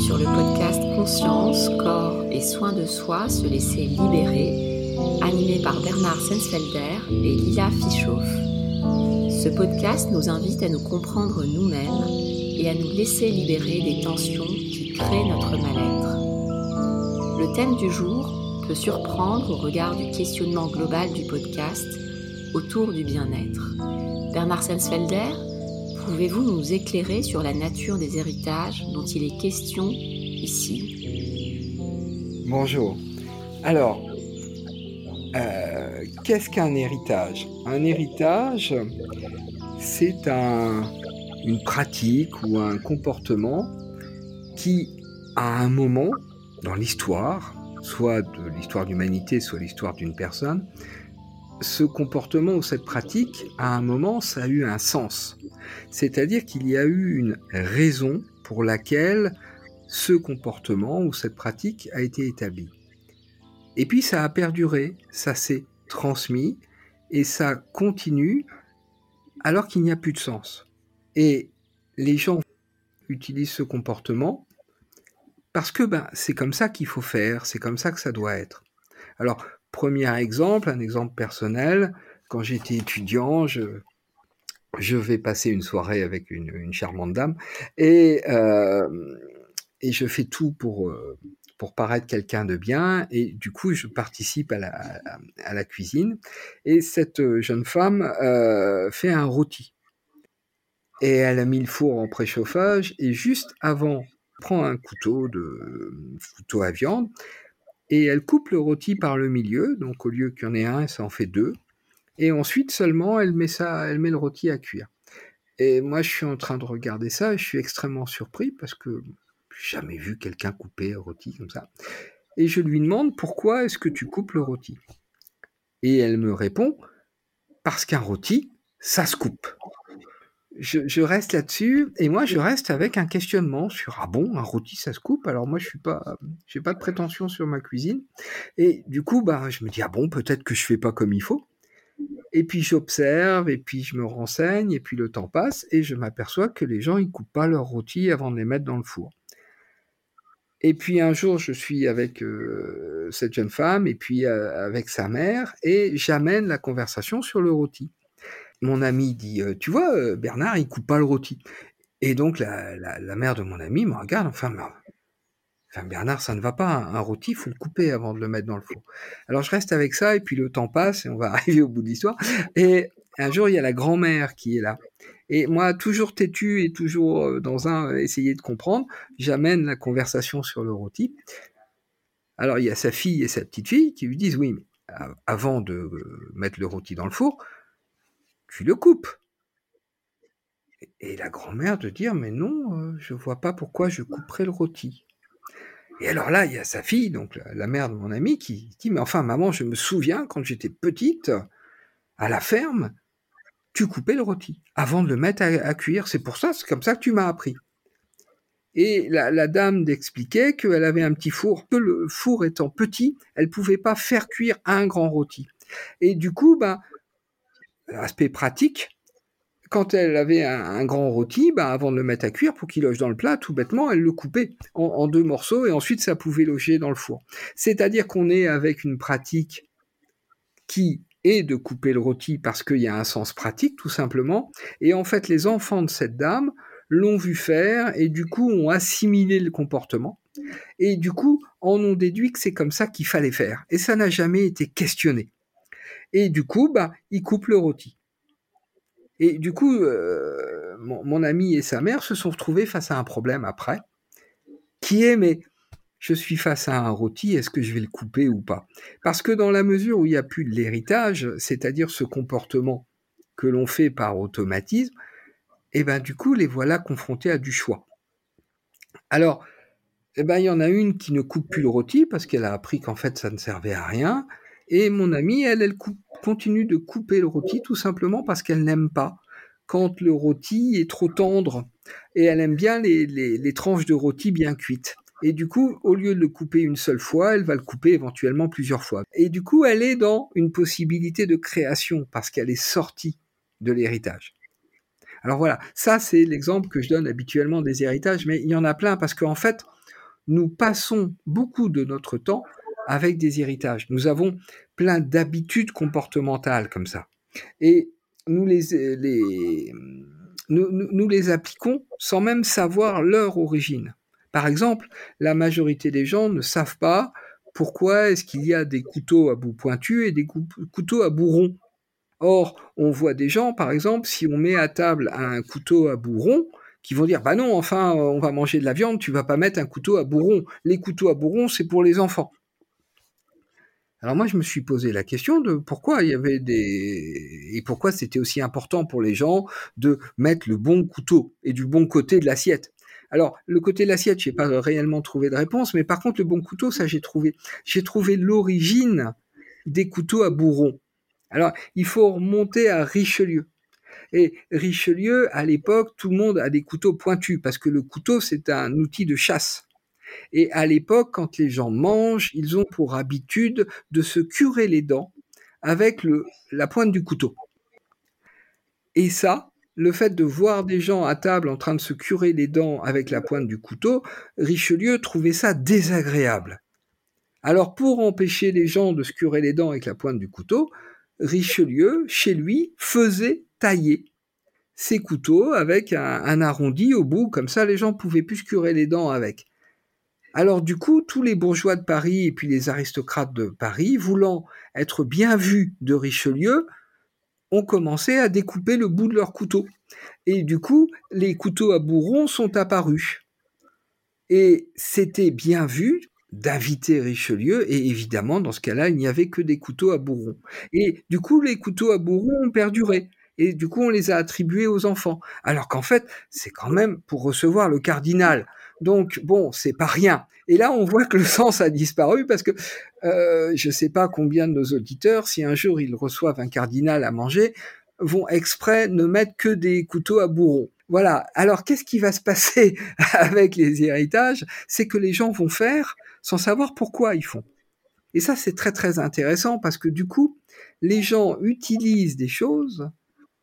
sur le podcast Conscience, corps et soins de soi, se laisser libérer, animé par Bernard Sensfelder et Lila Fischoff. Ce podcast nous invite à nous comprendre nous-mêmes et à nous laisser libérer des tensions qui créent notre mal-être. Le thème du jour peut surprendre au regard du questionnement global du podcast autour du bien-être. Bernard Sensfelder Pouvez-vous nous éclairer sur la nature des héritages dont il est question ici? Bonjour. Alors, euh, qu'est-ce qu'un héritage? Un héritage, c'est une pratique ou un comportement qui, à un moment dans l'histoire, soit de l'histoire d'humanité, soit l'histoire d'une personne, ce comportement ou cette pratique, à un moment, ça a eu un sens. C'est-à-dire qu'il y a eu une raison pour laquelle ce comportement ou cette pratique a été établi. Et puis ça a perduré, ça s'est transmis et ça continue alors qu'il n'y a plus de sens. Et les gens utilisent ce comportement parce que ben, c'est comme ça qu'il faut faire, c'est comme ça que ça doit être. Alors, premier exemple, un exemple personnel, quand j'étais étudiant, je, je vais passer une soirée avec une, charmante dame et, je fais tout pour, paraître quelqu'un de bien et du coup je participe à la, cuisine et cette jeune femme fait un rôti et elle a mis le four en préchauffage et juste avant prend un couteau de couteau à viande et elle coupe le rôti par le milieu. Donc au lieu qu'il y en ait un ça en fait deux et ensuite seulement, elle met le rôti à cuire. Et moi, je suis en train de regarder ça je suis extrêmement surpris parce que j'ai jamais vu quelqu'un couper un rôti comme ça. Et je lui demande pourquoi est-ce que tu coupes le rôti? Et elle me répond parce qu'un rôti, ça se coupe. Je, reste là-dessus et moi je reste avec un questionnement sur ah bon un rôti ça se coupe? Alors moi je suis pas j'ai pas de prétention sur ma cuisine et du coup bah je me dis ah bon peut-être que je fais pas comme il faut et puis j'observe, et puis je me renseigne, et puis le temps passe, et je m'aperçois que les gens, ils coupent pas leurs rôtis avant de les mettre dans le four. Et puis un jour, je suis avec euh, cette jeune femme, et puis euh, avec sa mère, et j'amène la conversation sur le rôti. Mon ami dit, euh, tu vois, Bernard, il coupe pas le rôti. Et donc la, la, mère de mon ami me regarde, enfin, Bernard, ça ne va pas. Un, rôti, il faut le couper avant de le mettre dans le four. Alors, je reste avec ça, et puis le temps passe, et on va arriver au bout de l'histoire. Et un jour, il y a la grand-mère qui est là. Et moi, toujours têtu et toujours euh, dans un euh, essayer de comprendre, j'amène la conversation sur le rôti. Alors, il y a sa fille et sa petite fille qui lui disent Oui, mais avant de euh, mettre le rôti dans le four, tu le coupes. Et la grand-mère de dire Mais non, je vois pas pourquoi je couperais le rôti. Et alors là, il y a sa fille, donc la mère de mon ami, qui dit Mais enfin, maman, je me souviens quand j'étais petite, à la ferme, tu coupais le rôti avant de le mettre à, cuire. C'est pour ça, c'est comme ça que tu m'as appris. Et la, dame d'expliquer qu'elle avait un petit four, que le four étant petit, elle pouvait pas faire cuire un grand rôti. Et du coup, ben, aspect pratique, quand elle avait un, grand rôti, bah, avant de le mettre à cuire, pour qu'il loge dans le plat, tout bêtement, elle le coupait en, deux morceaux et ensuite ça pouvait loger dans le four. C'est-à-dire qu'on est avec une pratique qui est de couper le rôti parce qu'il y a un sens pratique, tout simplement. Et en fait, les enfants de cette dame l'ont vu faire et du coup ont assimilé le comportement. Et du coup, en ont déduit que c'est comme ça qu'il fallait faire. Et ça n'a jamais été questionné. Et du coup, bah, ils coupent le rôti. Et du coup, euh, mon, ami et sa mère se sont retrouvés face à un problème après, qui est, mais je suis face à un rôti, est-ce que je vais le couper ou pas? Parce que dans la mesure où il n'y a plus de l'héritage, c'est-à-dire ce comportement que l'on fait par automatisme, et eh ben du coup, les voilà confrontés à du choix. Alors, eh ben, il y en a une qui ne coupe plus le rôti parce qu'elle a appris qu'en fait ça ne servait à rien, et mon amie, elle, continue de couper le rôti tout simplement parce qu'elle n'aime pas quand le rôti est trop tendre. Et elle aime bien les, tranches de rôti bien cuites. Et du coup, au lieu de le couper une seule fois, elle va le couper éventuellement plusieurs fois. Et du coup, elle est dans une possibilité de création parce qu'elle est sortie de l'héritage. Alors voilà, ça c'est l'exemple que je donne habituellement des héritages, mais il y en a plein parce qu'en fait, nous passons beaucoup de notre temps avec des héritages. Nous avons plein d'habitudes comportementales comme ça. Et nous les, appliquons sans même savoir leur origine. Par exemple, la majorité des gens ne savent pas pourquoi est-ce qu'il y a des couteaux à bout pointu et des couteaux à bout rond. Or, on voit des gens, par exemple, si on met à table un couteau à bout rond, qui vont dire bah non, enfin, on va manger de la viande, tu vas pas mettre un couteau à bout rond. Les couteaux à bout rond, c'est pour les enfants. Alors moi, je me suis posé la question de pourquoi il y avait des et pourquoi c'était aussi important pour les gens de mettre le bon couteau et du bon côté de l'assiette. Alors, le côté de l'assiette, j'ai pas réellement trouvé de réponse, mais par contre, le bon couteau, ça, j'ai trouvé. J'ai trouvé l'origine des couteaux à bourron. Alors, il faut remonter à Richelieu. Et Richelieu, à l'époque, tout le monde a des couteaux pointus, parce que le couteau, c'est un outil de chasse. Et à l'époque, quand les gens mangent, ils ont pour habitude de se curer les dents avec la pointe du couteau. Et ça, le fait de voir des gens à table en train de se curer les dents avec la pointe du couteau, Richelieu trouvait ça désagréable. Alors pour empêcher les gens de se curer les dents avec la pointe du couteau, Richelieu, chez lui, faisait tailler ses couteaux avec un, un arrondi au bout, comme ça les gens pouvaient plus se curer les dents avec. Alors du coup, tous les bourgeois de Paris et puis les aristocrates de Paris, voulant être bien vus de Richelieu, ont commencé à découper le bout de leur couteau. Et du coup, les couteaux à bourron sont apparus. Et c'était bien vu d'inviter Richelieu, et évidemment, dans ce cas-là, il n'y avait que des couteaux à bourron. Et du coup, les couteaux à bourron ont perduré. Et du coup, on les a attribués aux enfants. Alors qu'en fait, c'est quand même pour recevoir le cardinal. Donc bon, c'est pas rien. Et là, on voit que le sens a disparu parce que euh, je ne sais pas combien de nos auditeurs, si un jour ils reçoivent un cardinal à manger, vont exprès ne mettre que des couteaux à bourron. Voilà. Alors, qu'est-ce qui va se passer avec les héritages? C'est que les gens vont faire sans savoir pourquoi ils font. Et ça, c'est très très intéressant parce que du coup, les gens utilisent des choses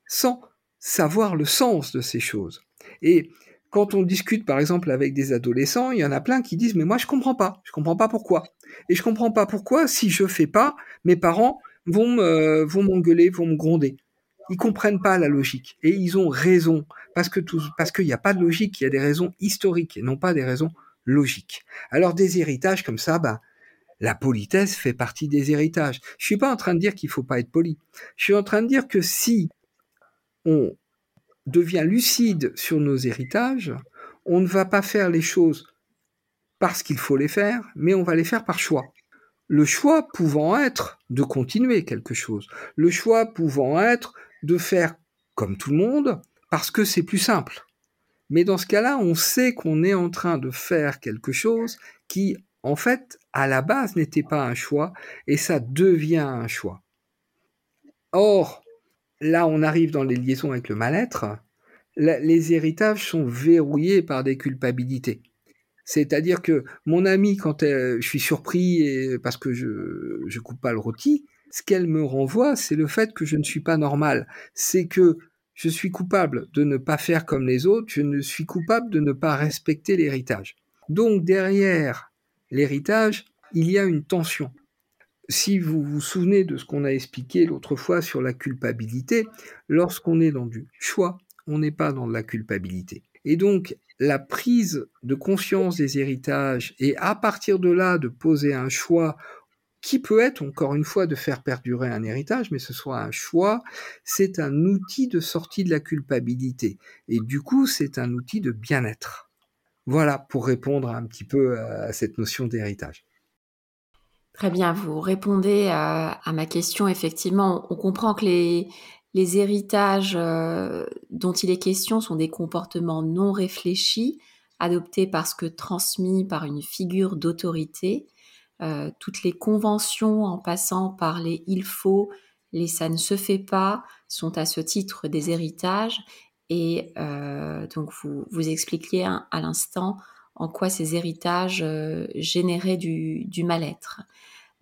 sans savoir le sens de ces choses. Et quand on discute par exemple avec des adolescents, il y en a plein qui disent mais moi je comprends pas, je comprends pas pourquoi. Et je comprends pas pourquoi si je fais pas, mes parents vont me, vont m'engueuler, vont me gronder. Ils comprennent pas la logique et ils ont raison parce que tout, parce qu'il n'y a pas de logique, il y a des raisons historiques et non pas des raisons logiques. Alors des héritages comme ça, bah la politesse fait partie des héritages. Je suis pas en train de dire qu'il faut pas être poli. Je suis en train de dire que si on devient lucide sur nos héritages, on ne va pas faire les choses parce qu'il faut les faire, mais on va les faire par choix. Le choix pouvant être de continuer quelque chose, le choix pouvant être de faire comme tout le monde parce que c'est plus simple. Mais dans ce cas-là, on sait qu'on est en train de faire quelque chose qui, en fait, à la base n'était pas un choix et ça devient un choix. Or, là, on arrive dans les liaisons avec le mal-être. Les héritages sont verrouillés par des culpabilités. C'est-à-dire que mon amie, quand je suis surpris parce que je je coupe pas le rôti, ce qu'elle me renvoie, c'est le fait que je ne suis pas normal. C'est que je suis coupable de ne pas faire comme les autres, je ne suis coupable de ne pas respecter l'héritage. Donc derrière l'héritage, il y a une tension si vous vous souvenez de ce qu'on a expliqué l'autre fois sur la culpabilité, lorsqu'on est dans du choix, on n'est pas dans de la culpabilité. Et donc, la prise de conscience des héritages et à partir de là de poser un choix qui peut être, encore une fois, de faire perdurer un héritage, mais ce soit un choix, c'est un outil de sortie de la culpabilité. Et du coup, c'est un outil de bien-être. Voilà pour répondre un petit peu à cette notion d'héritage. Très bien, vous répondez à, ma question. Effectivement, on comprend que les, héritages euh, dont il est question sont des comportements non réfléchis, adoptés parce que transmis par une figure d'autorité. Euh, toutes les conventions, en passant par les il faut, les ça ne se fait pas, sont à ce titre des héritages. Et euh, donc, vous, vous expliquiez à l'instant en quoi ces héritages généraient du mal-être.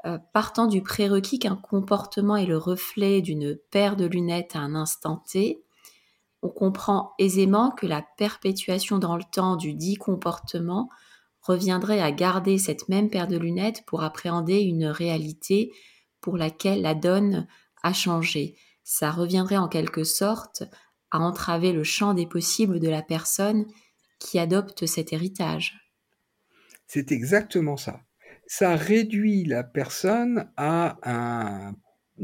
Euh, partant du prérequis qu'un comportement est le reflet d'une paire de lunettes à un instant T, on comprend aisément que la perpétuation dans le temps du dit comportement reviendrait à garder cette même paire de lunettes pour appréhender une réalité pour laquelle la donne a changé. Ça reviendrait en quelque sorte à entraver le champ des possibles de la personne qui adopte cet héritage. C'est exactement ça. Ça réduit la personne à un,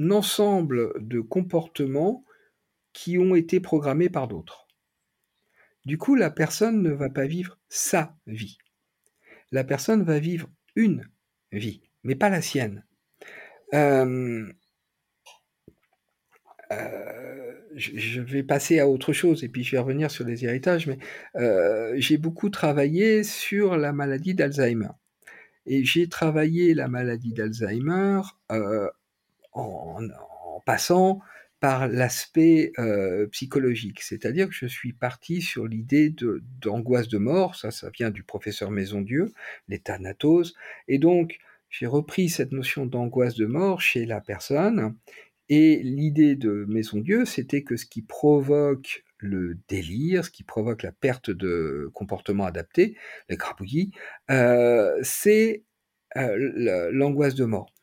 ensemble de comportements qui ont été programmés par d'autres. Du coup, la personne ne va pas vivre sa vie. La personne va vivre une vie, mais pas la sienne. Euh, euh, je vais passer à autre chose et puis je vais revenir sur les héritages, mais euh, j'ai beaucoup travaillé sur la maladie d'Alzheimer. Et j'ai travaillé la maladie d'Alzheimer euh, en, passant par l'aspect psychologique, c'est-à-dire que je suis parti sur l'idée d'angoisse de, mort, ça, ça vient du professeur Maison-Dieu, l'état natose, et donc j'ai repris cette notion d'angoisse de mort chez la personne, et l'idée de Maison Dieu, c'était que ce qui provoque le délire, ce qui provoque la perte de comportement adapté, le grabouillis, euh, c'est euh, l'angoisse de mort.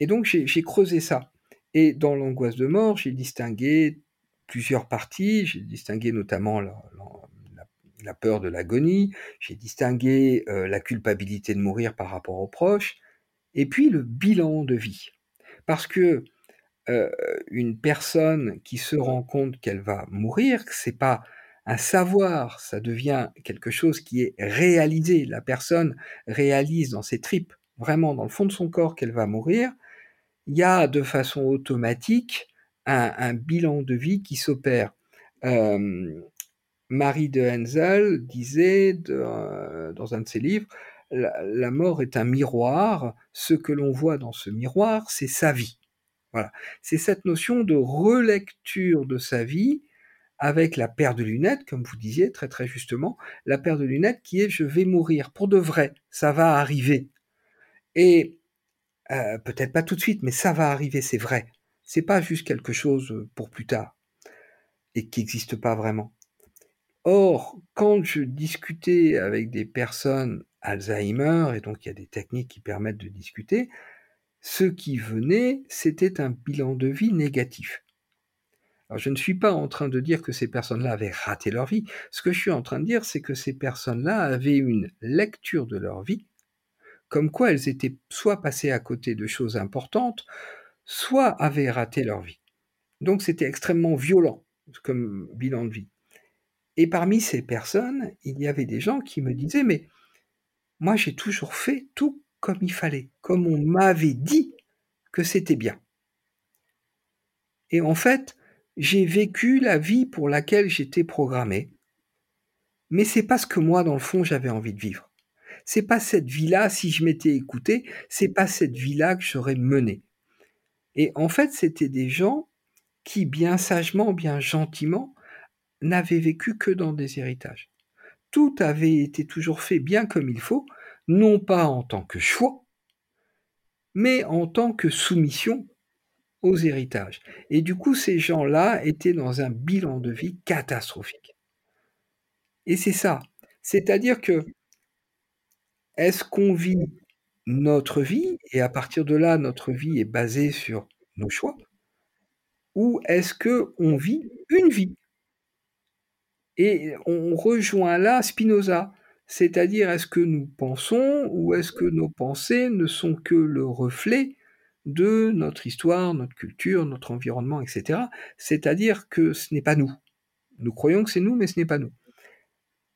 Et donc j'ai creusé ça. Et dans l'angoisse de mort, j'ai distingué plusieurs parties. J'ai distingué notamment la, peur de l'agonie. J'ai distingué euh, la culpabilité de mourir par rapport aux proches. Et puis le bilan de vie. Parce que euh, une personne qui se rend compte qu'elle va mourir, que c'est pas un savoir, ça devient quelque chose qui est réalisé. La personne réalise dans ses tripes, vraiment dans le fond de son corps qu'elle va mourir. Il y a de façon automatique un, bilan de vie qui s'opère. Euh, Marie de Hensel disait euh, dans un de ses livres, la mort est un miroir, ce que l'on voit dans ce miroir, c'est sa vie. Voilà. C'est cette notion de relecture de sa vie avec la paire de lunettes, comme vous disiez très très justement, la paire de lunettes qui est je vais mourir pour de vrai, ça va arriver. Et euh, peut-être pas tout de suite, mais ça va arriver, c'est vrai. C'est pas juste quelque chose pour plus tard et qui n'existe pas vraiment. Or, quand je discutais avec des personnes Alzheimer, et donc il y a des techniques qui permettent de discuter, ce qui venait, c'était un bilan de vie négatif. Alors, je ne suis pas en train de dire que ces personnes-là avaient raté leur vie. Ce que je suis en train de dire, c'est que ces personnes-là avaient une lecture de leur vie, comme quoi elles étaient soit passées à côté de choses importantes, soit avaient raté leur vie. Donc, c'était extrêmement violent comme bilan de vie. Et parmi ces personnes, il y avait des gens qui me disaient, mais moi, j'ai toujours fait tout comme il fallait, comme on m'avait dit que c'était bien. Et en fait, j'ai vécu la vie pour laquelle j'étais programmé, mais c'est pas ce que moi, dans le fond, j'avais envie de vivre. C'est pas cette vie-là, si je m'étais écouté, c'est pas cette vie-là que j'aurais menée. Et en fait, c'était des gens qui, bien sagement, bien gentiment, n'avaient vécu que dans des héritages. Tout avait été toujours fait bien comme il faut, non pas en tant que choix, mais en tant que soumission aux héritages. Et du coup, ces gens-là étaient dans un bilan de vie catastrophique. Et c'est ça. C'est-à-dire que, est-ce qu'on vit notre vie, et à partir de là, notre vie est basée sur nos choix, ou est-ce qu'on vit une vie? Et on rejoint là Spinoza, c'est-à-dire, est-ce que nous pensons ou est-ce que nos pensées ne sont que le reflet de notre histoire, notre culture, notre environnement, etc. C'est-à-dire que ce n'est pas nous. Nous croyons que c'est nous, mais ce n'est pas nous.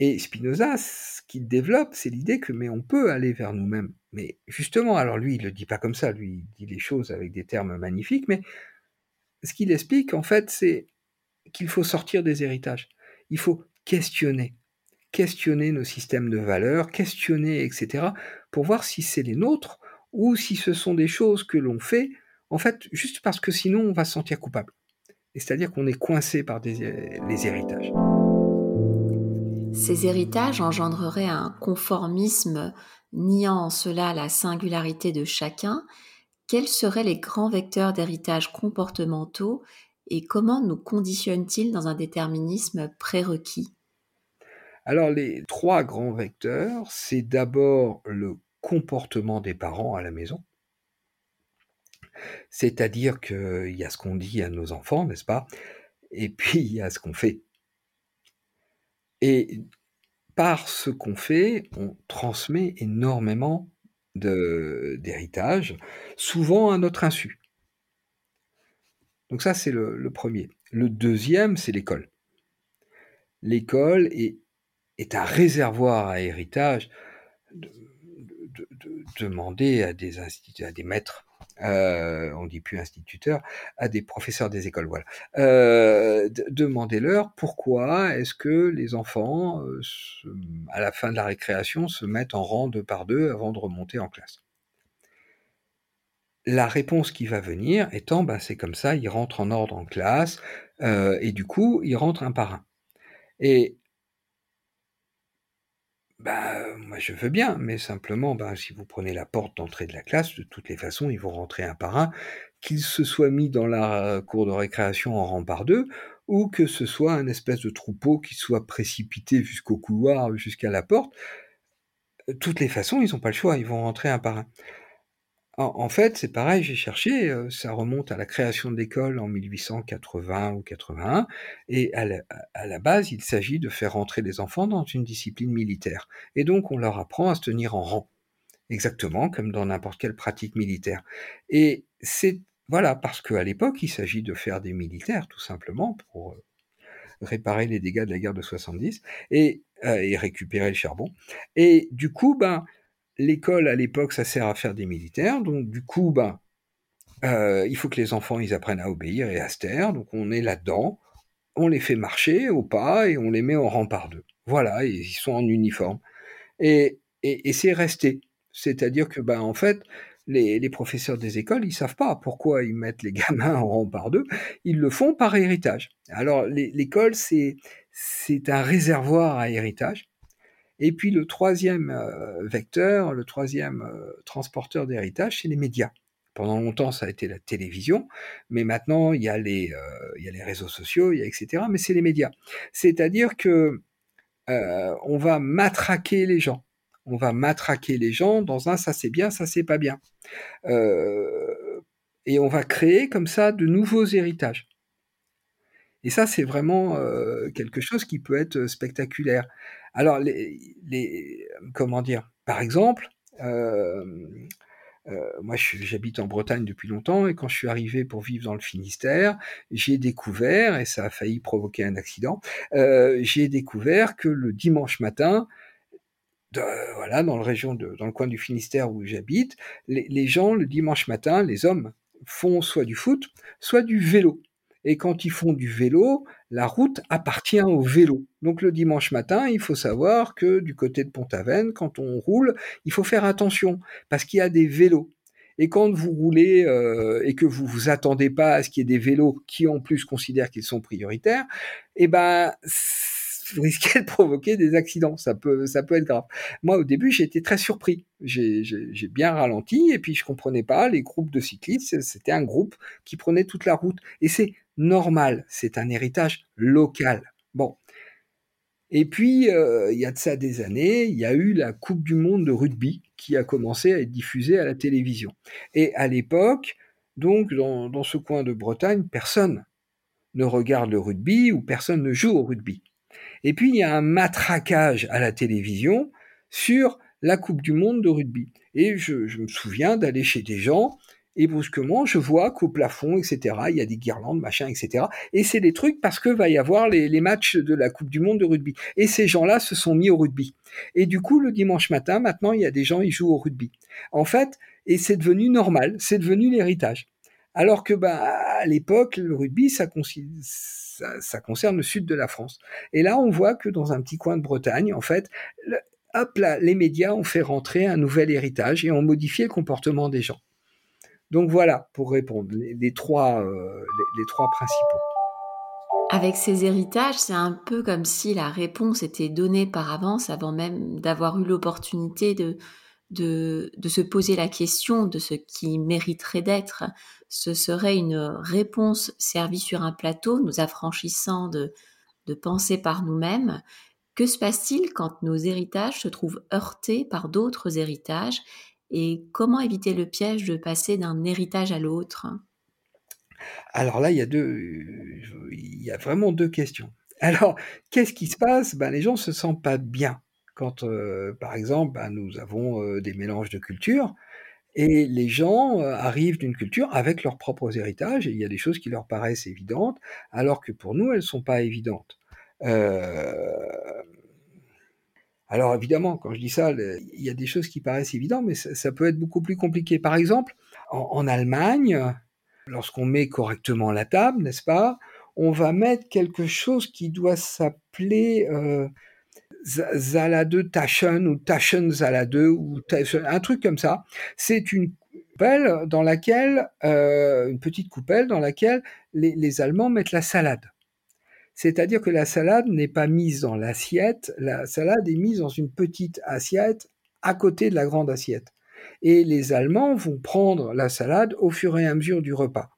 Et Spinoza, ce qu'il développe, c'est l'idée que mais on peut aller vers nous-mêmes. Mais justement, alors lui, il le dit pas comme ça, lui, il dit les choses avec des termes magnifiques, mais ce qu'il explique, en fait, c'est qu'il faut sortir des héritages. Il faut questionner questionner nos systèmes de valeurs, questionner, etc., pour voir si c'est les nôtres ou si ce sont des choses que l'on fait, en fait, juste parce que sinon on va se sentir coupable. C'est-à-dire qu'on est coincé par les héritages. Ces héritages engendreraient un conformisme niant en cela la singularité de chacun. Quels seraient les grands vecteurs d'héritage comportementaux et comment nous conditionne-t-il dans un déterminisme prérequis? Alors les trois grands vecteurs, c'est d'abord le comportement des parents à la maison. C'est-à-dire qu'il y a ce qu'on dit à nos enfants, n'est-ce pas? Et puis il y a ce qu'on fait. Et par ce qu'on fait, on transmet énormément d'héritage, souvent à notre insu. Donc ça, c'est le, premier. Le deuxième, c'est l'école. L'école est, est, un réservoir à héritage. De, demander à des à des maîtres, euh, on dit plus instituteurs, à des professeurs des écoles, voilà. Euh, Demandez-leur pourquoi est-ce que les enfants, euh, à la fin de la récréation, se mettent en rang deux par deux avant de remonter en classe la réponse qui va venir étant, ben, c'est comme ça, ils rentrent en ordre en classe, euh, et du coup, ils rentrent un par un. Et ben, moi je veux bien, mais simplement, ben, si vous prenez la porte d'entrée de la classe, de toutes les façons, ils vont rentrer un par un, qu'ils se soient mis dans la cour de récréation en rang par deux, ou que ce soit un espèce de troupeau qui soit précipité jusqu'au couloir, jusqu'à la porte. De toutes les façons, ils n'ont pas le choix, ils vont rentrer un par un. En, fait, c'est pareil, j'ai cherché, euh, ça remonte à la création de l'école en 1880 ou 81, et à la, base, il s'agit de faire rentrer les enfants dans une discipline militaire. Et donc, on leur apprend à se tenir en rang, exactement comme dans n'importe quelle pratique militaire. Et c'est, voilà, parce qu'à l'époque, il s'agit de faire des militaires, tout simplement, pour euh, réparer les dégâts de la guerre de 70, et, euh, et récupérer le charbon. Et du coup, ben, l'école à l'époque, ça sert à faire des militaires, donc du coup, ben, euh, il faut que les enfants ils apprennent à obéir et à se taire, donc on est là-dedans, on les fait marcher au pas et on les met en rang par deux. Voilà, ils sont en uniforme. Et, et, c'est resté. C'est-à-dire que, ben, en fait, les, les, professeurs des écoles, ils savent pas pourquoi ils mettent les gamins en rang par deux. Ils le font par héritage. Alors, l'école, c'est, c'est un réservoir à héritage. Et puis le troisième euh, vecteur, le troisième euh, transporteur d'héritage, c'est les médias. Pendant longtemps, ça a été la télévision, mais maintenant, il y a les, euh, réseaux sociaux, il y a etc. Mais c'est les médias. C'est-à-dire que on va matraquer les gens. On va matraquer les gens dans un ça c'est bien, ça c'est pas bien. et on va créer comme ça de nouveaux héritages. Et ça, c'est vraiment quelque chose qui peut être spectaculaire. Alors, les, comment dire? Par exemple, euh, euh, moi, j'habite en Bretagne depuis longtemps et quand je suis arrivé pour vivre dans le Finistère, j'ai découvert, et ça a failli provoquer un accident, euh, j'ai découvert que le dimanche matin, voilà, dans, le région de, dans le coin du Finistère où j'habite, les, les gens, le dimanche matin, les hommes, font soit du foot, soit du vélo. Et quand ils font du vélo, la route appartient au vélo. Donc le dimanche matin, il faut savoir que du côté de Pont-Aven, quand on roule, il faut faire attention parce qu'il y a des vélos. Et quand vous roulez euh, et que vous vous attendez pas à ce qu'il y ait des vélos qui en plus considèrent qu'ils sont prioritaires, eh ben vous risquez de provoquer des accidents. Ça peut, ça peut être grave. Moi, au début, j'ai été très surpris. J'ai bien ralenti et puis je comprenais pas les groupes de cyclistes. C'était un groupe qui prenait toute la route et c'est normal. C'est un héritage local. Bon. Et puis, euh, il y a de ça des années, il y a eu la Coupe du Monde de rugby qui a commencé à être diffusée à la télévision. Et à l'époque, donc, dans, dans ce coin de Bretagne, personne ne regarde le rugby ou personne ne joue au rugby. Et puis, il y a un matraquage à la télévision sur la Coupe du Monde de rugby. Et je, me souviens d'aller chez des gens et brusquement, je vois qu'au plafond, etc., il y a des guirlandes, machin, etc. Et c'est des trucs parce que va y avoir les, matchs de la Coupe du Monde de rugby. Et ces gens-là se sont mis au rugby. Et du coup, le dimanche matin, maintenant, il y a des gens, ils jouent au rugby. En fait, et c'est devenu normal, c'est devenu l'héritage. Alors que, bah, à l'époque, le rugby, ça, ça, concerne le sud de la France. Et là, on voit que dans un petit coin de Bretagne, en fait, hop là, les médias ont fait rentrer un nouvel héritage et ont modifié le comportement des gens. Donc voilà, pour répondre, les, trois, euh, les, trois principaux. Avec ces héritages, c'est un peu comme si la réponse était donnée par avance avant même d'avoir eu l'opportunité de, de, de se poser la question de ce qui mériterait d'être. Ce serait une réponse servie sur un plateau, nous affranchissant de, de penser par nous-mêmes. Que se passe-t-il quand nos héritages se trouvent heurtés par d'autres héritages et comment éviter le piège de passer d'un héritage à l'autre? Alors là, il y a deux, il y a vraiment deux questions. Alors, qu'est-ce qui se passe? Ben, Les gens se sentent pas bien quand, euh, par exemple, ben, nous avons euh, des mélanges de cultures et les gens euh, arrivent d'une culture avec leurs propres héritages et il y a des choses qui leur paraissent évidentes alors que pour nous, elles ne sont pas évidentes. Alors évidemment, quand je dis ça, il y a des choses qui paraissent évidentes, mais ça, peut être beaucoup plus compliqué. Par exemple, en, Allemagne, lorsqu'on met correctement la table, n'est-ce pas, on va mettre quelque chose qui doit s'appeler euh, Zalade Taschen ou Taschen Zalade ou un truc comme ça. C'est une coupelle dans laquelle, euh, une petite coupelle dans laquelle les Allemands mettent la salade. C'est-à-dire que la salade n'est pas mise dans l'assiette, la salade est mise dans une petite assiette à côté de la grande assiette. Et les Allemands vont prendre la salade au fur et à mesure du repas,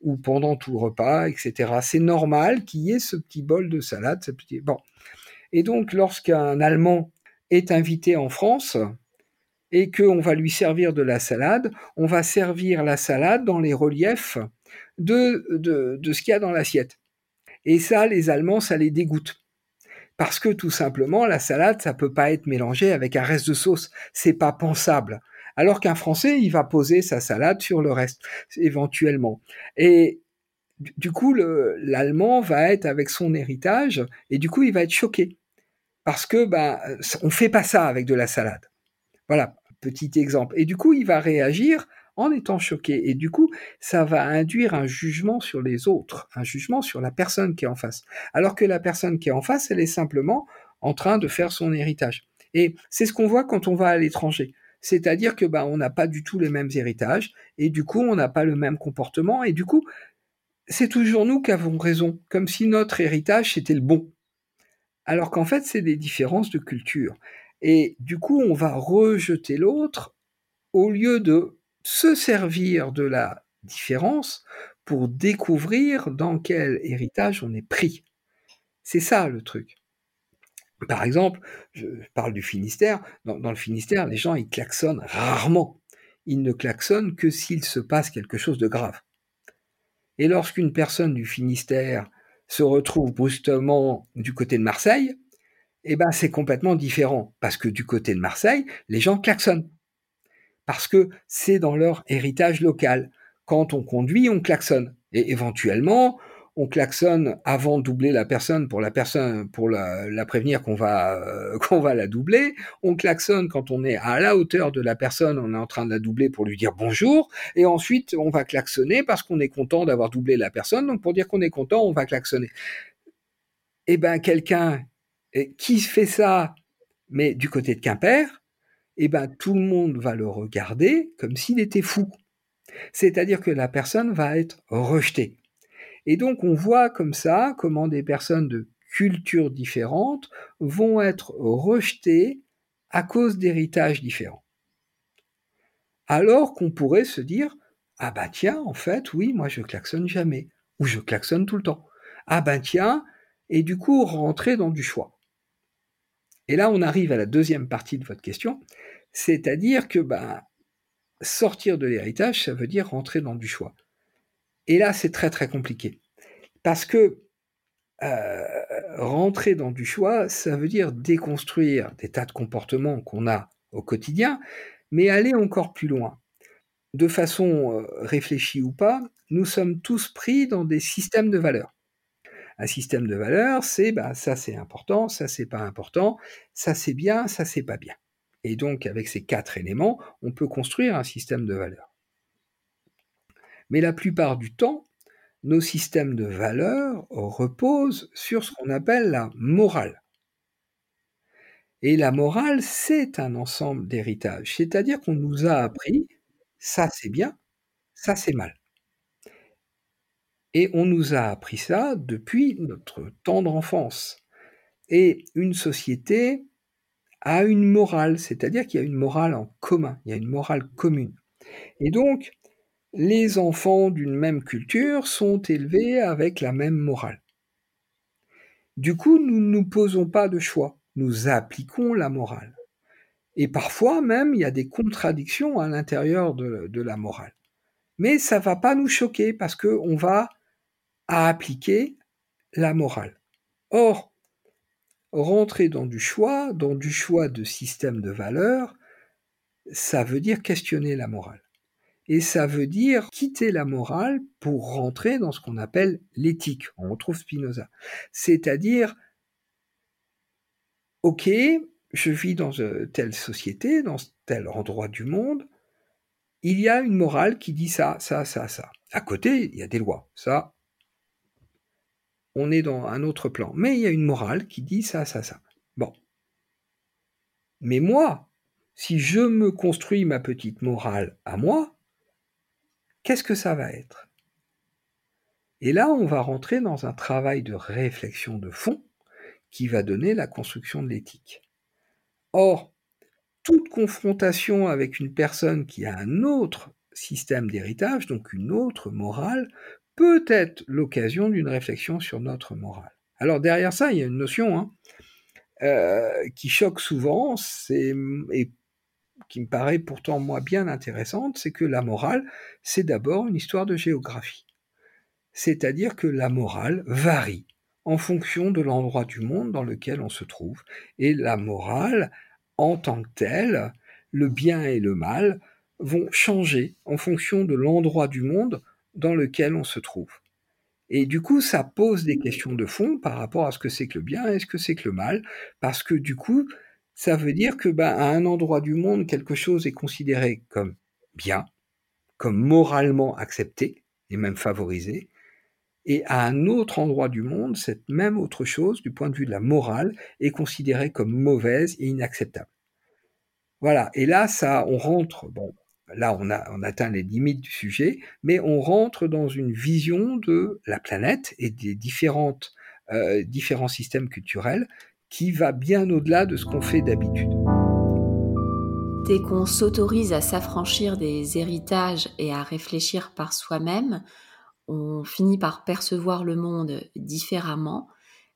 ou pendant tout le repas, etc. C'est normal qu'il y ait ce petit bol de salade. Bon. Et donc, lorsqu'un Allemand est invité en France, et qu'on va lui servir de la salade, on va servir la salade dans les reliefs de, de, de ce qu'il y a dans l'assiette. Et ça, les Allemands, ça les dégoûte. Parce que tout simplement, la salade, ça peut pas être mélangé avec un reste de sauce. C'est pas pensable. Alors qu'un Français, il va poser sa salade sur le reste, éventuellement. Et du coup, l'Allemand va être avec son héritage, et du coup, il va être choqué. Parce que, ben, on fait pas ça avec de la salade. Voilà, petit exemple. Et du coup, il va réagir en étant choqué. Et du coup, ça va induire un jugement sur les autres, un jugement sur la personne qui est en face. Alors que la personne qui est en face, elle est simplement en train de faire son héritage. Et c'est ce qu'on voit quand on va à l'étranger. C'est-à-dire que bah, on n'a pas du tout les mêmes héritages, et du coup, on n'a pas le même comportement, et du coup, c'est toujours nous qui avons raison, comme si notre héritage c'était le bon. Alors qu'en fait, c'est des différences de culture. Et du coup, on va rejeter l'autre au lieu de se servir de la différence pour découvrir dans quel héritage on est pris. C'est ça le truc. Par exemple, je parle du Finistère. Dans, le Finistère, les gens, ils klaxonnent rarement. Ils ne klaxonnent que s'il se passe quelque chose de grave. Et lorsqu'une personne du Finistère se retrouve brusquement du côté de Marseille, eh ben, c'est complètement différent. Parce que du côté de Marseille, les gens klaxonnent parce que c'est dans leur héritage local. Quand on conduit, on klaxonne. Et éventuellement, on klaxonne avant de doubler la personne pour la prévenir qu'on va euh, qu'on va la doubler. On klaxonne quand on est à la hauteur de la personne, on est en train de la doubler pour lui dire bonjour. Et ensuite, on va klaxonner parce qu'on est content d'avoir doublé la personne. Donc pour dire qu'on est content, on va klaxonner. Eh ben quelqu'un qui fait ça, mais du côté de Quimper, eh ben, tout le monde va le regarder comme s'il était fou. C'est-à-dire que la personne va être rejetée. Et donc on voit comme ça comment des personnes de cultures différentes vont être rejetées à cause d'héritages différents. Alors qu'on pourrait se dire ah bah tiens en fait oui moi je klaxonne jamais ou je klaxonne tout le temps. Ah ben tiens et du coup rentrer dans du choix. Et là, on arrive à la deuxième partie de votre question, c'est-à-dire que ben, sortir de l'héritage, ça veut dire rentrer dans du choix. Et là, c'est très très compliqué. Parce que euh, rentrer dans du choix, ça veut dire déconstruire des tas de comportements qu'on a au quotidien, mais aller encore plus loin. De façon euh, réfléchie ou pas, nous sommes tous pris dans des systèmes de valeurs. Un système de valeurs, c'est bah, ça c'est important, ça c'est pas important, ça c'est bien, ça c'est pas bien. Et donc avec ces quatre éléments, on peut construire un système de valeurs. Mais la plupart du temps, nos systèmes de valeurs reposent sur ce qu'on appelle la morale. Et la morale, c'est un ensemble d'héritages, c'est-à-dire qu'on nous a appris ça c'est bien, ça c'est mal. Et on nous a appris ça depuis notre tendre enfance. Et une société a une morale, c'est-à-dire qu'il y a une morale en commun, il y a une morale commune. Et donc, les enfants d'une même culture sont élevés avec la même morale. Du coup, nous ne nous posons pas de choix, nous appliquons la morale. Et parfois même, il y a des contradictions à l'intérieur de, la morale. Mais ça va pas nous choquer parce qu'on va appliquer la morale. Or, rentrer dans du choix, dans du choix de système de valeurs, ça veut dire questionner la morale. Et ça veut dire quitter la morale pour rentrer dans ce qu'on appelle l'éthique. On retrouve Spinoza. C'est-à-dire, ok, je vis dans telle société, dans tel endroit du monde, il y a une morale qui dit ça, ça, ça, ça. À côté, il y a des lois. Ça, on est dans un autre plan. Mais il y a une morale qui dit ça, ça, ça. Bon. Mais moi, si je me construis ma petite morale à moi, qu'est-ce que ça va être? Et là, on va rentrer dans un travail de réflexion de fond qui va donner la construction de l'éthique. Or, toute confrontation avec une personne qui a un autre système d'héritage, donc une autre morale, peut être l'occasion d'une réflexion sur notre morale. Alors derrière ça, il y a une notion hein, euh, qui choque souvent, et qui me paraît pourtant moi bien intéressante, c'est que la morale, c'est d'abord une histoire de géographie. C'est-à-dire que la morale varie en fonction de l'endroit du monde dans lequel on se trouve, et la morale, en tant que telle, le bien et le mal, vont changer en fonction de l'endroit du monde dans lequel on se trouve. Et du coup, ça pose des questions de fond par rapport à ce que c'est que le bien et ce que c'est que le mal, parce que du coup, ça veut dire que ben, à un endroit du monde, quelque chose est considéré comme bien, comme moralement accepté et même favorisé, et à un autre endroit du monde, cette même autre chose, du point de vue de la morale, est considérée comme mauvaise et inacceptable. Voilà. Et là, ça, on rentre, bon, là on, atteint les limites du sujet, mais on rentre dans une vision de la planète et des différentes, euh, différents systèmes culturels qui va bien au-delà de ce qu'on fait d'habitude. Dès qu'on s'autorise à s'affranchir des héritages et à réfléchir par soi-même, on finit par percevoir le monde différemment.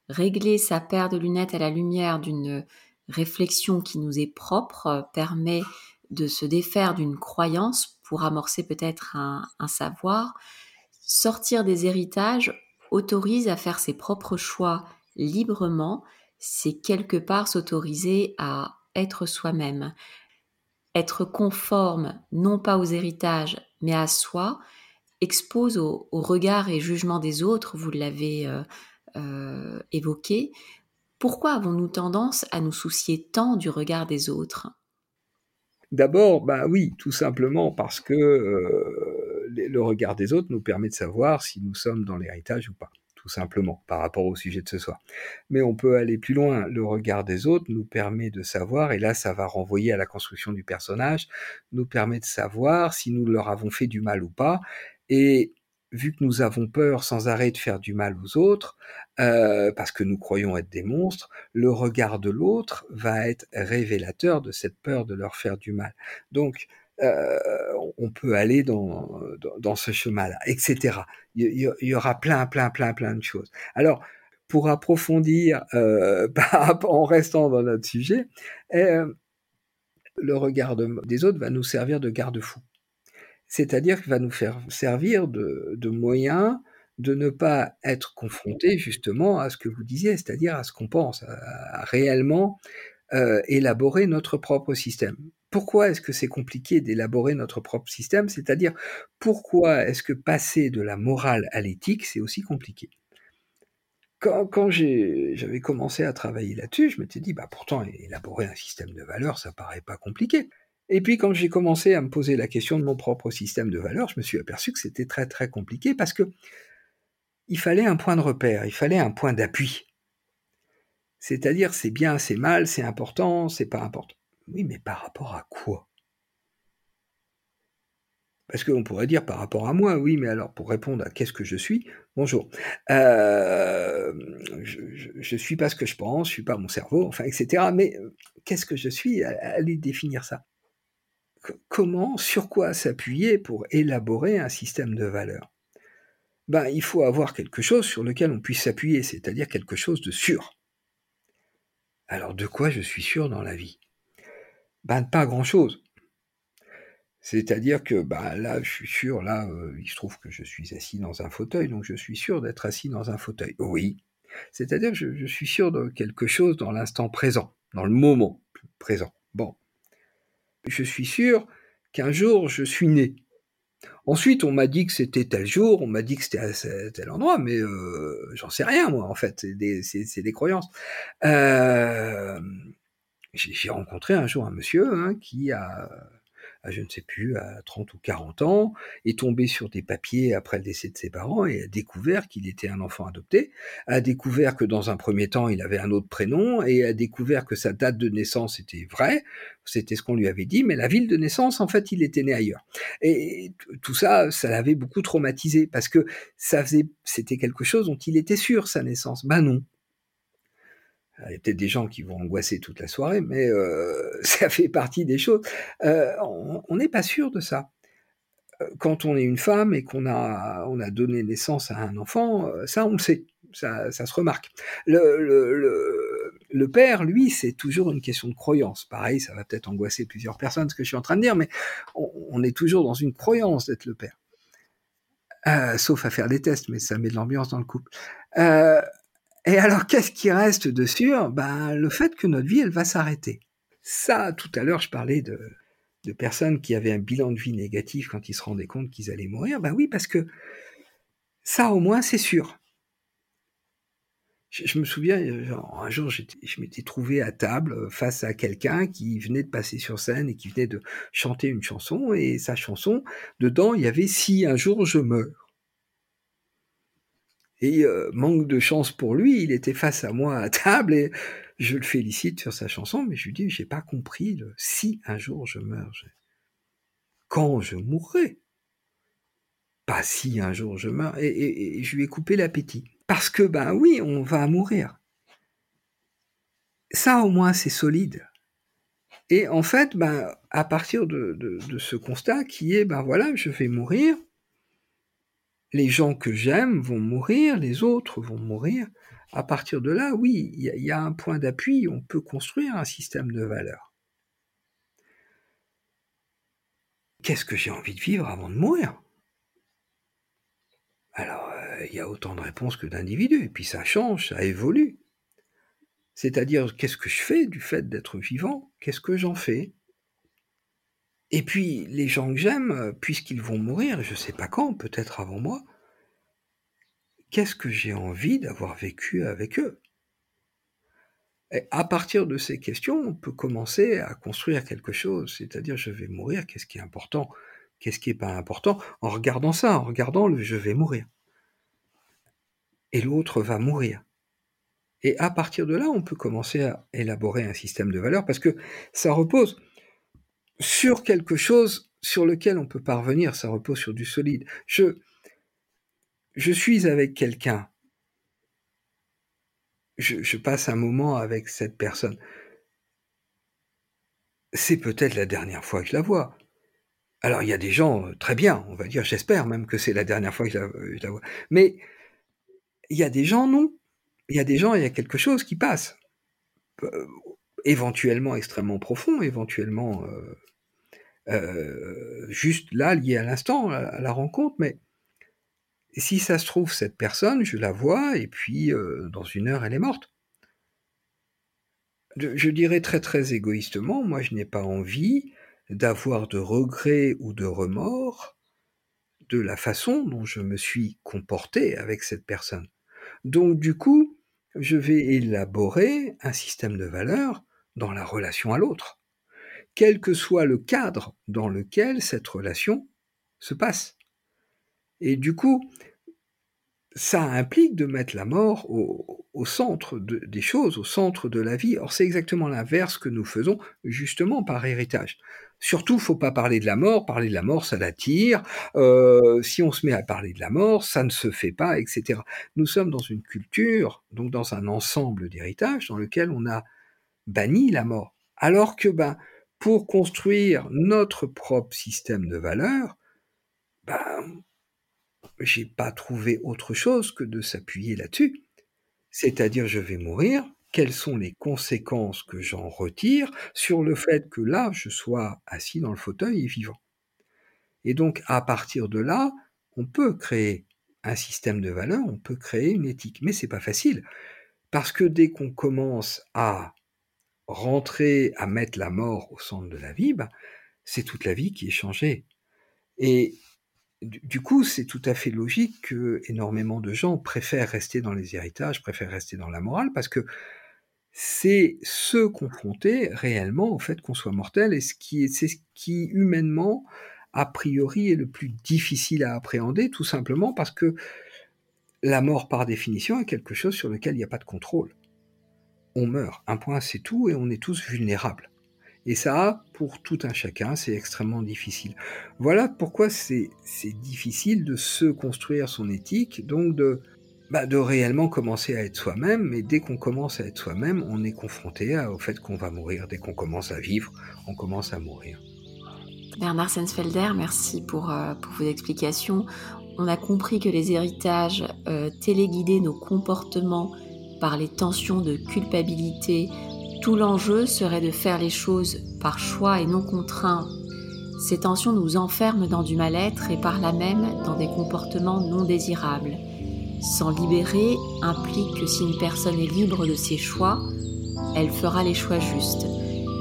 Régler sa paire de lunettes à la lumière d'une réflexion qui nous est propre permet de se défaire d'une croyance pour amorcer peut-être un, savoir, sortir des héritages autorise à faire ses propres choix librement, c'est quelque part s'autoriser à être soi-même. Être conforme non pas aux héritages, mais à soi, expose au, regard et jugement des autres, vous l'avez euh, euh, évoqué. Pourquoi avons-nous tendance à nous soucier tant du regard des autres? D'abord, bah oui, tout simplement parce que euh, le regard des autres nous permet de savoir si nous sommes dans l'héritage ou pas, tout simplement, par rapport au sujet de ce soir. Mais on peut aller plus loin. Le regard des autres nous permet de savoir, et là ça va renvoyer à la construction du personnage, nous permet de savoir si nous leur avons fait du mal ou pas. Et vu que nous avons peur sans arrêt de faire du mal aux autres, euh, parce que nous croyons être des monstres, le regard de l'autre va être révélateur de cette peur de leur faire du mal. Donc, euh, on peut aller dans, dans, ce chemin-là, etc. Il y, aura plein, plein, plein, plein de choses. Alors, pour approfondir, euh, en restant dans notre sujet, le regard des autres va nous servir de garde-fou. C'est-à-dire qu'il va nous faire servir de, moyen de ne pas être confronté justement à ce que vous disiez, c'est-à-dire à ce qu'on pense, à, réellement euh, élaborer notre propre système. Pourquoi est-ce que c'est compliqué d'élaborer notre propre système? C'est-à-dire pourquoi est-ce que passer de la morale à l'éthique, c'est aussi compliqué? Quand, j'avais commencé à travailler là-dessus, je m'étais dit, bah pourtant, élaborer un système de valeurs, ça paraît pas compliqué. Et puis quand j'ai commencé à me poser la question de mon propre système de valeurs, je me suis aperçu que c'était très très compliqué parce que il fallait un point de repère, il fallait un point d'appui. C'est-à-dire c'est bien, c'est mal, c'est important, c'est pas important. Oui, mais par rapport à quoi? Parce qu'on pourrait dire par rapport à moi, oui, mais alors pour répondre à qu'est-ce que je suis, bonjour. Euh, je ne suis pas ce que je pense, je suis pas mon cerveau, enfin, etc. Mais euh, qu'est-ce que je suis Allez définir ça. Comment, sur quoi s'appuyer pour élaborer un système de valeurs? Ben, Il faut avoir quelque chose sur lequel on puisse s'appuyer, c'est-à-dire quelque chose de sûr. Alors de quoi je suis sûr dans la vie? Ben pas grand-chose. C'est-à-dire que bah, là, je suis sûr, là, euh, il se trouve que je suis assis dans un fauteuil, donc je suis sûr d'être assis dans un fauteuil. Oui. C'est-à-dire que je, suis sûr de quelque chose dans l'instant présent, dans le moment présent. Bon. Je suis sûr qu'un jour, je suis né. Ensuite, on m'a dit que c'était tel jour, on m'a dit que c'était à tel endroit, mais euh, j'en sais rien, moi, en fait. C'est des, croyances. Euh, j'ai rencontré un jour un monsieur hein, qui a je ne sais plus, à 30 ou 40 ans, est tombé sur des papiers après le décès de ses parents et a découvert qu'il était un enfant adopté, a découvert que dans un premier temps il avait un autre prénom et a découvert que sa date de naissance était vraie, c'était ce qu'on lui avait dit, mais la ville de naissance, en fait, il était né ailleurs. Et tout ça, ça l'avait beaucoup traumatisé parce que ça faisait, c'était quelque chose dont il était sûr, sa naissance. Ben non, il y a peut-être des gens qui vont angoisser toute la soirée, mais euh, ça fait partie des choses. Euh, on n'est pas sûr de ça. Euh, quand on est une femme et qu'on a, on a donné naissance à un enfant, ça on le sait, ça, se remarque. Le, père, lui, c'est toujours une question de croyance. Pareil, ça va peut-être angoisser plusieurs personnes ce que je suis en train de dire, mais on, on est toujours dans une croyance d'être le père. sauf à faire des tests, mais ça met de l'ambiance dans le couple. Euh, et alors, qu'est-ce qui reste de sûr? Ben, Le fait que notre vie, elle va s'arrêter. Ça, tout à l'heure, je parlais de, personnes qui avaient un bilan de vie négatif quand ils se rendaient compte qu'ils allaient mourir. Ben oui, parce que ça, au moins, c'est sûr. Je, me souviens, un jour, je m'étais trouvé à table euh, face à quelqu'un qui venait de passer sur scène et qui venait de chanter une chanson, et sa chanson, dedans, il y avait Si un jour je meurs. Et euh, manque de chance pour lui, il était face à moi à table et je le félicite sur sa chanson, mais je lui dis, j'ai pas compris si un jour je meurs. Quand je mourrai. Pas si un jour je meurs. Et, je lui ai coupé l'appétit. Parce que, ben oui, on va mourir. Ça, au moins, c'est solide. Et en fait, ben, à partir de, ce constat qui est, ben voilà, je vais mourir, les gens que j'aime vont mourir, les autres vont mourir. À partir de là, oui, il y, a un point d'appui, on peut construire un système de valeurs. Qu'est-ce que j'ai envie de vivre avant de mourir? Alors, euh, il y a autant de réponses que d'individus, et puis ça change, ça évolue. C'est-à-dire, qu'est-ce que je fais du fait d'être vivant? Qu'est-ce que j'en fais? Et puis, les gens que j'aime, euh, puisqu'ils vont mourir, je ne sais pas quand, peut-être avant moi, qu'est-ce que j'ai envie d'avoir vécu avec eux? Et à partir de ces questions, on peut commencer à construire quelque chose, c'est-à-dire je vais mourir, qu'est-ce qui est important, qu'est-ce qui n'est pas important, en regardant ça, en regardant le je vais mourir. Et l'autre va mourir. Et à partir de là, on peut commencer à élaborer un système de valeurs parce que ça repose sur quelque chose sur lequel on peut parvenir, ça repose sur du solide. Je, je suis avec quelqu'un. Je, passe un moment avec cette personne. C'est peut-être la dernière fois que je la vois. Alors il y a des gens, euh, très bien, on va dire, j'espère même que c'est la dernière fois que je la, vois. Mais il y a des gens, non. Il y a des gens, il y a quelque chose qui passe. Éventuellement extrêmement profond, éventuellement euh, euh, juste là, lié à l'instant, à, la rencontre, mais si ça se trouve, cette personne, je la vois, et puis euh, dans une heure, elle est morte. Je, dirais très très égoïstement, moi je n'ai pas envie d'avoir de regrets ou de remords de la façon dont je me suis comporté avec cette personne. Donc du coup, je vais élaborer un système de valeurs dans la relation à l'autre quel que soit le cadre dans lequel cette relation se passe. Et du coup, ça implique de mettre la mort au, centre des choses, au centre de la vie. Or, c'est exactement l'inverse que nous faisons justement par héritage. Surtout, faut pas parler de la mort. Parler de la mort, ça l'attire. Euh, si on se met à parler de la mort, ça ne se fait pas, etc. Nous sommes dans une culture, donc dans un ensemble d'héritage dans lequel on a banni la mort. Alors que, ben, pour construire notre propre système de valeurs, ben, j'ai pas trouvé autre chose que de s'appuyer là-dessus. C'est-à-dire, je vais mourir, quelles sont les conséquences que j'en retire sur le fait que là, je sois assis dans le fauteuil et vivant? Et donc, à partir de là, on peut créer un système de valeurs, on peut créer une éthique. Mais c'est pas facile. Parce que dès qu'on commence à rentrer, à mettre la mort au centre de la vie, bah, c'est toute la vie qui est changée. Et du coup, c'est tout à fait logique que énormément de gens préfèrent rester dans les héritages, préfèrent rester dans la morale, parce que c'est se confronter réellement au fait qu'on soit mortel, et ce qui est, c'est ce qui humainement, a priori, est le plus difficile à appréhender, tout simplement parce que la mort, par définition, est quelque chose sur lequel il n'y a pas de contrôle. On meurt, un point, c'est tout, et on est tous vulnérables. Et ça, pour tout un chacun, c'est extrêmement difficile. Voilà pourquoi c'est difficile de se construire son éthique, donc de, bah, de réellement commencer à être soi-même. Mais dès qu'on commence à être soi-même, on est confronté au fait qu'on va mourir. Dès qu'on commence à vivre, on commence à mourir. Bernard Sensfelder, merci pour, euh, vos explications. On a compris que les héritages euh, téléguidaient nos comportements par les tensions de culpabilité, tout l'enjeu serait de faire les choses par choix et non contraint. Ces tensions nous enferment dans du mal-être et par là même dans des comportements non désirables. S'en libérer implique que si une personne est libre de ses choix, elle fera les choix justes.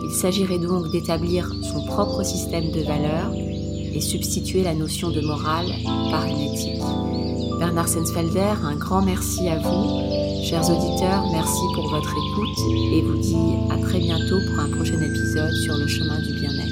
Il s'agirait donc d'établir son propre système de valeurs et substituer la notion de morale par une éthique. Bernard Sensfelder, un grand merci à vous Chers auditeurs, merci pour votre écoute et vous dis à très bientôt pour un prochain épisode sur le chemin du bien-être.